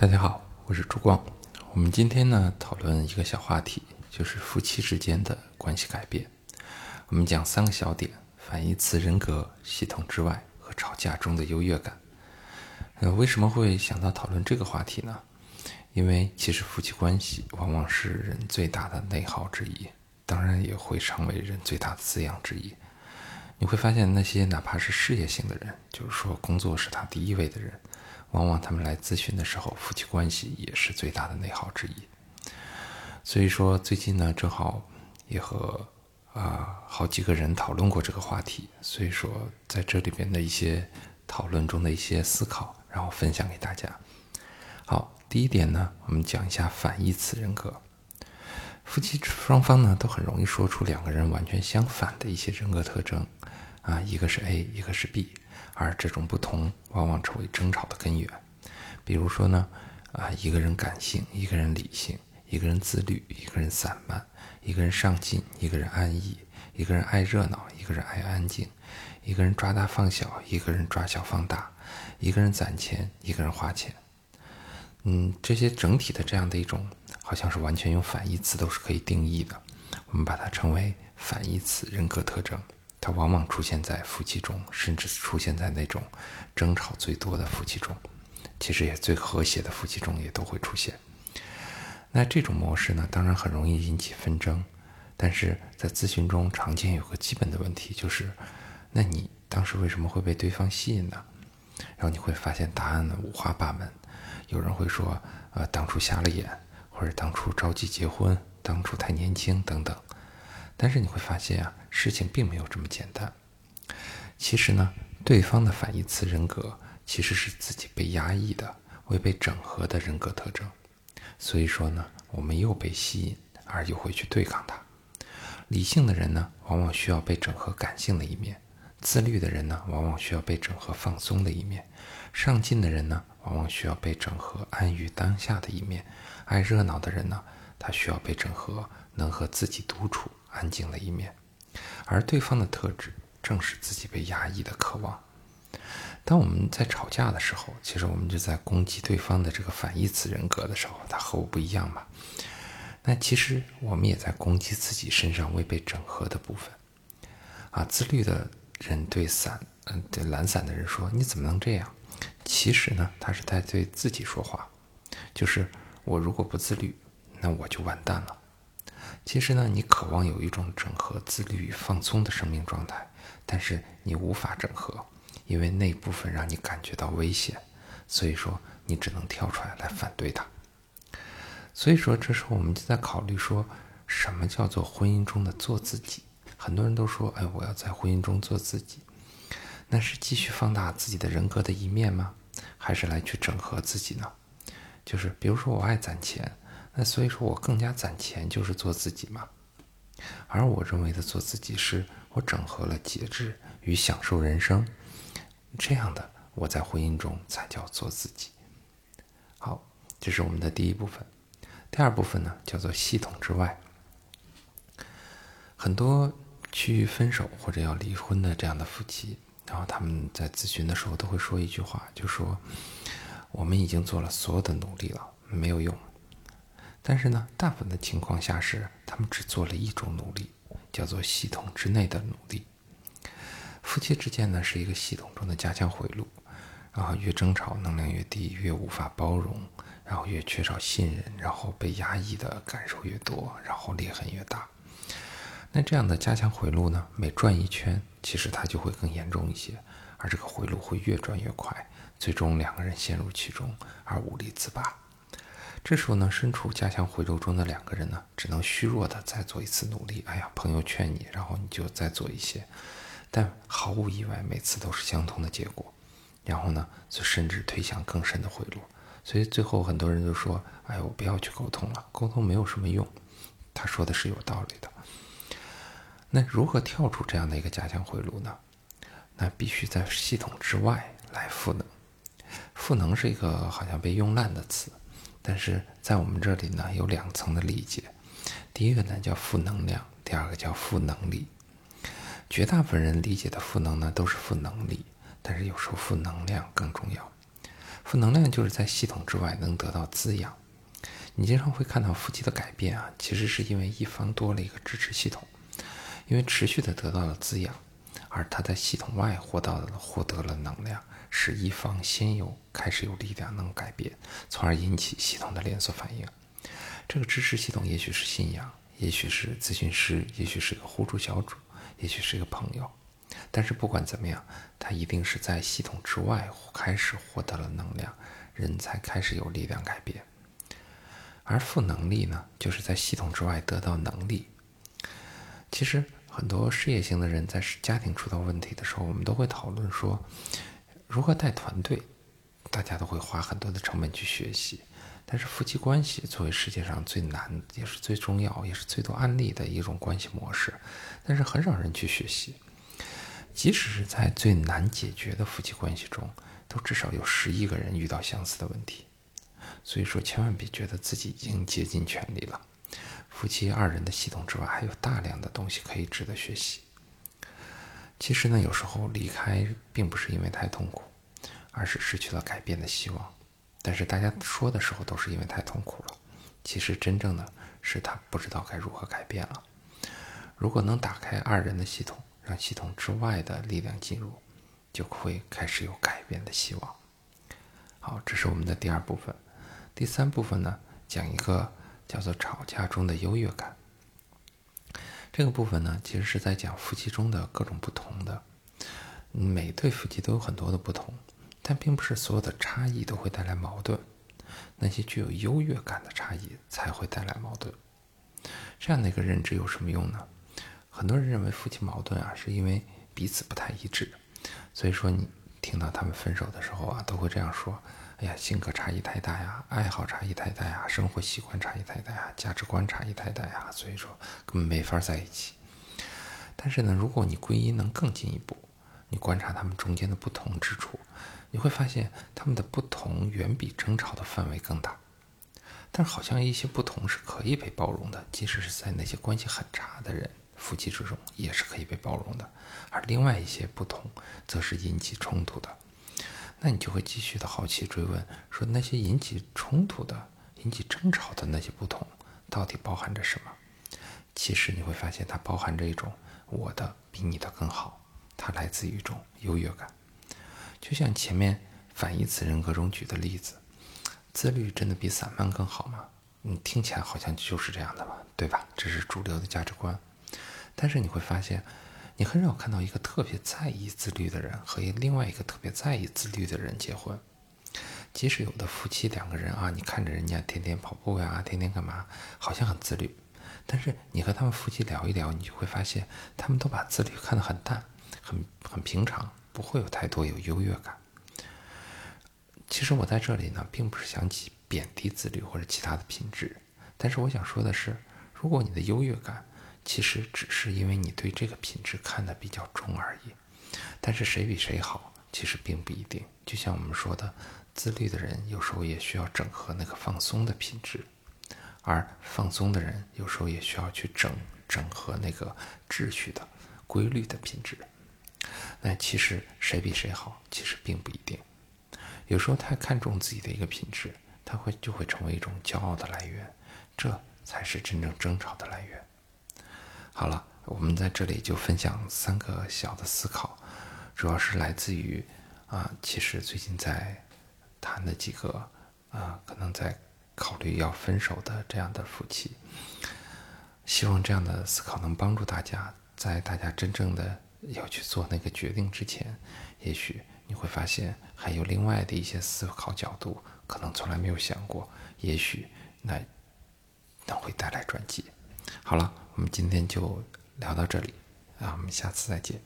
大家好，我是朱光。我们今天呢讨论一个小话题，就是夫妻之间的关系改变。我们讲三个小点：反义词人格、系统之外和吵架中的优越感。呃，为什么会想到讨论这个话题呢？因为其实夫妻关系往往是人最大的内耗之一，当然也会成为人最大的滋养之一。你会发现，那些哪怕是事业型的人，就是说工作是他第一位的人，往往他们来咨询的时候，夫妻关系也是最大的内耗之一。所以说，最近呢，正好也和啊好几个人讨论过这个话题，所以说在这里边的一些讨论中的一些思考，然后分享给大家。好。第一点呢，我们讲一下反义词人格。夫妻双方呢，都很容易说出两个人完全相反的一些人格特征，啊，一个是 A，一个是 B，而这种不同往往成为争吵的根源。比如说呢，啊，一个人感性，一个人理性；一个人自律，一个人散漫；一个人上进，一个人安逸；一个人爱热闹，一个人爱安静；一个人抓大放小，一个人抓小放大；一个人攒钱，一个人花钱。嗯，这些整体的这样的一种，好像是完全用反义词都是可以定义的。我们把它称为反义词人格特征。它往往出现在夫妻中，甚至出现在那种争吵最多的夫妻中，其实也最和谐的夫妻中也都会出现。那这种模式呢，当然很容易引起纷争。但是在咨询中常见有个基本的问题，就是那你当时为什么会被对方吸引呢？然后你会发现答案呢五花八门。有人会说，呃，当初瞎了眼，或者当初着急结婚，当初太年轻等等。但是你会发现啊，事情并没有这么简单。其实呢，对方的反义词人格其实是自己被压抑的、未被整合的人格特征。所以说呢，我们又被吸引，而又会去对抗它。理性的人呢，往往需要被整合感性的一面；自律的人呢，往往需要被整合放松的一面；上进的人呢。往往需要被整合安于当下的一面，爱热闹的人呢，他需要被整合能和自己独处安静的一面，而对方的特质正是自己被压抑的渴望。当我们在吵架的时候，其实我们就在攻击对方的这个反义词人格的时候，他和我不一样嘛。那其实我们也在攻击自己身上未被整合的部分。啊，自律的人对散，嗯，对懒散的人说：“你怎么能这样？”其实呢，他是在对自己说话，就是我如果不自律，那我就完蛋了。其实呢，你渴望有一种整合、自律与放松的生命状态，但是你无法整合，因为那部分让你感觉到危险，所以说你只能跳出来来反对他。所以说，这时候我们就在考虑说，什么叫做婚姻中的做自己？很多人都说，哎，我要在婚姻中做自己。那是继续放大自己的人格的一面吗？还是来去整合自己呢？就是比如说我爱攒钱，那所以说我更加攒钱就是做自己嘛。而我认为的做自己是我整合了节制与享受人生，这样的我在婚姻中才叫做自己。好，这是我们的第一部分。第二部分呢叫做系统之外，很多去分手或者要离婚的这样的夫妻。然后他们在咨询的时候都会说一句话，就说：“我们已经做了所有的努力了，没有用。”但是呢，大部分的情况下是他们只做了一种努力，叫做系统之内的努力。夫妻之间呢是一个系统中的加强回路，然后越争吵能量越低，越无法包容，然后越缺少信任，然后被压抑的感受越多，然后裂痕越大。那这样的加强回路呢，每转一圈。其实它就会更严重一些，而这个回路会越转越快，最终两个人陷入其中而无力自拔。这时候呢，身处加强回路中的两个人呢，只能虚弱的再做一次努力。哎呀，朋友劝你，然后你就再做一些，但毫无意外，每次都是相同的结果。然后呢，就甚至推向更深的回路。所以最后很多人就说：“哎，我不要去沟通了，沟通没有什么用。”他说的是有道理的。那如何跳出这样的一个加强回路呢？那必须在系统之外来赋能。赋能是一个好像被用烂的词，但是在我们这里呢有两层的理解。第一个呢叫负能量，第二个叫负能力。绝大部分人理解的负能呢都是负能力，但是有时候负能量更重要。负能量就是在系统之外能得到滋养。你经常会看到夫妻的改变啊，其实是因为一方多了一个支持系统，因为持续的得到了滋养，而他在系统外获到了获得了能量，使一方先有开始有力量能改变，从而引起系统的连锁反应。这个支持系统也许是信仰，也许是咨询师，也许是个互助小组，也许是个朋友。但是不管怎么样，他一定是在系统之外开始获得了能量，人才开始有力量改变。而负能力呢，就是在系统之外得到能力。其实很多事业型的人在家庭出到问题的时候，我们都会讨论说，如何带团队，大家都会花很多的成本去学习。但是夫妻关系作为世界上最难，也是最重要，也是最多案例的一种关系模式，但是很少人去学习。即使是在最难解决的夫妻关系中，都至少有十亿个人遇到相似的问题。所以说，千万别觉得自己已经竭尽全力了。夫妻二人的系统之外，还有大量的东西可以值得学习。其实呢，有时候离开并不是因为太痛苦，而是失去了改变的希望。但是大家说的时候都是因为太痛苦了，其实真正的是他不知道该如何改变了。如果能打开二人的系统，让系统之外的力量进入，就会开始有改变的希望。好，这是我们的第二部分。第三部分呢，讲一个叫做吵架中的优越感。这个部分呢，其实是在讲夫妻中的各种不同的，每对夫妻都有很多的不同。但并不是所有的差异都会带来矛盾，那些具有优越感的差异才会带来矛盾。这样的一个认知有什么用呢？很多人认为夫妻矛盾啊，是因为彼此不太一致，所以说你听到他们分手的时候啊，都会这样说：“哎呀，性格差异太大呀，爱好差异太大呀，生活习惯差异太大呀，价值观差异太大呀，所以说根本没法在一起。”但是呢，如果你归因能更进一步，你观察他们中间的不同之处。你会发现他们的不同远比争吵的范围更大，但好像一些不同是可以被包容的，即使是在那些关系很差的人夫妻之中也是可以被包容的，而另外一些不同则是引起冲突的。那你就会继续的好奇追问，说那些引起冲突的、引起争吵的那些不同到底包含着什么？其实你会发现它包含着一种我的比你的更好，它来自于一种优越感。就像前面反义词人格中举的例子，自律真的比散漫更好吗？你听起来好像就是这样的吧，对吧？这是主流的价值观。但是你会发现，你很少看到一个特别在意自律的人和另外一个特别在意自律的人结婚。即使有的夫妻两个人啊，你看着人家天天跑步呀，天天干嘛，好像很自律，但是你和他们夫妻聊一聊，你就会发现，他们都把自律看得很淡，很很平常。不会有太多有优越感。其实我在这里呢，并不是想贬低自律或者其他的品质，但是我想说的是，如果你的优越感其实只是因为你对这个品质看得比较重而已，但是谁比谁好，其实并不一定。就像我们说的，自律的人有时候也需要整合那个放松的品质，而放松的人有时候也需要去整整合那个秩序的、规律的品质。那其实谁比谁好，其实并不一定。有时候太看重自己的一个品质，他会就会成为一种骄傲的来源，这才是真正争吵的来源。好了，我们在这里就分享三个小的思考，主要是来自于啊，其实最近在谈的几个啊，可能在考虑要分手的这样的夫妻。希望这样的思考能帮助大家，在大家真正的。要去做那个决定之前，也许你会发现还有另外的一些思考角度，可能从来没有想过，也许那那会带来转机。好了，我们今天就聊到这里，啊，我们下次再见。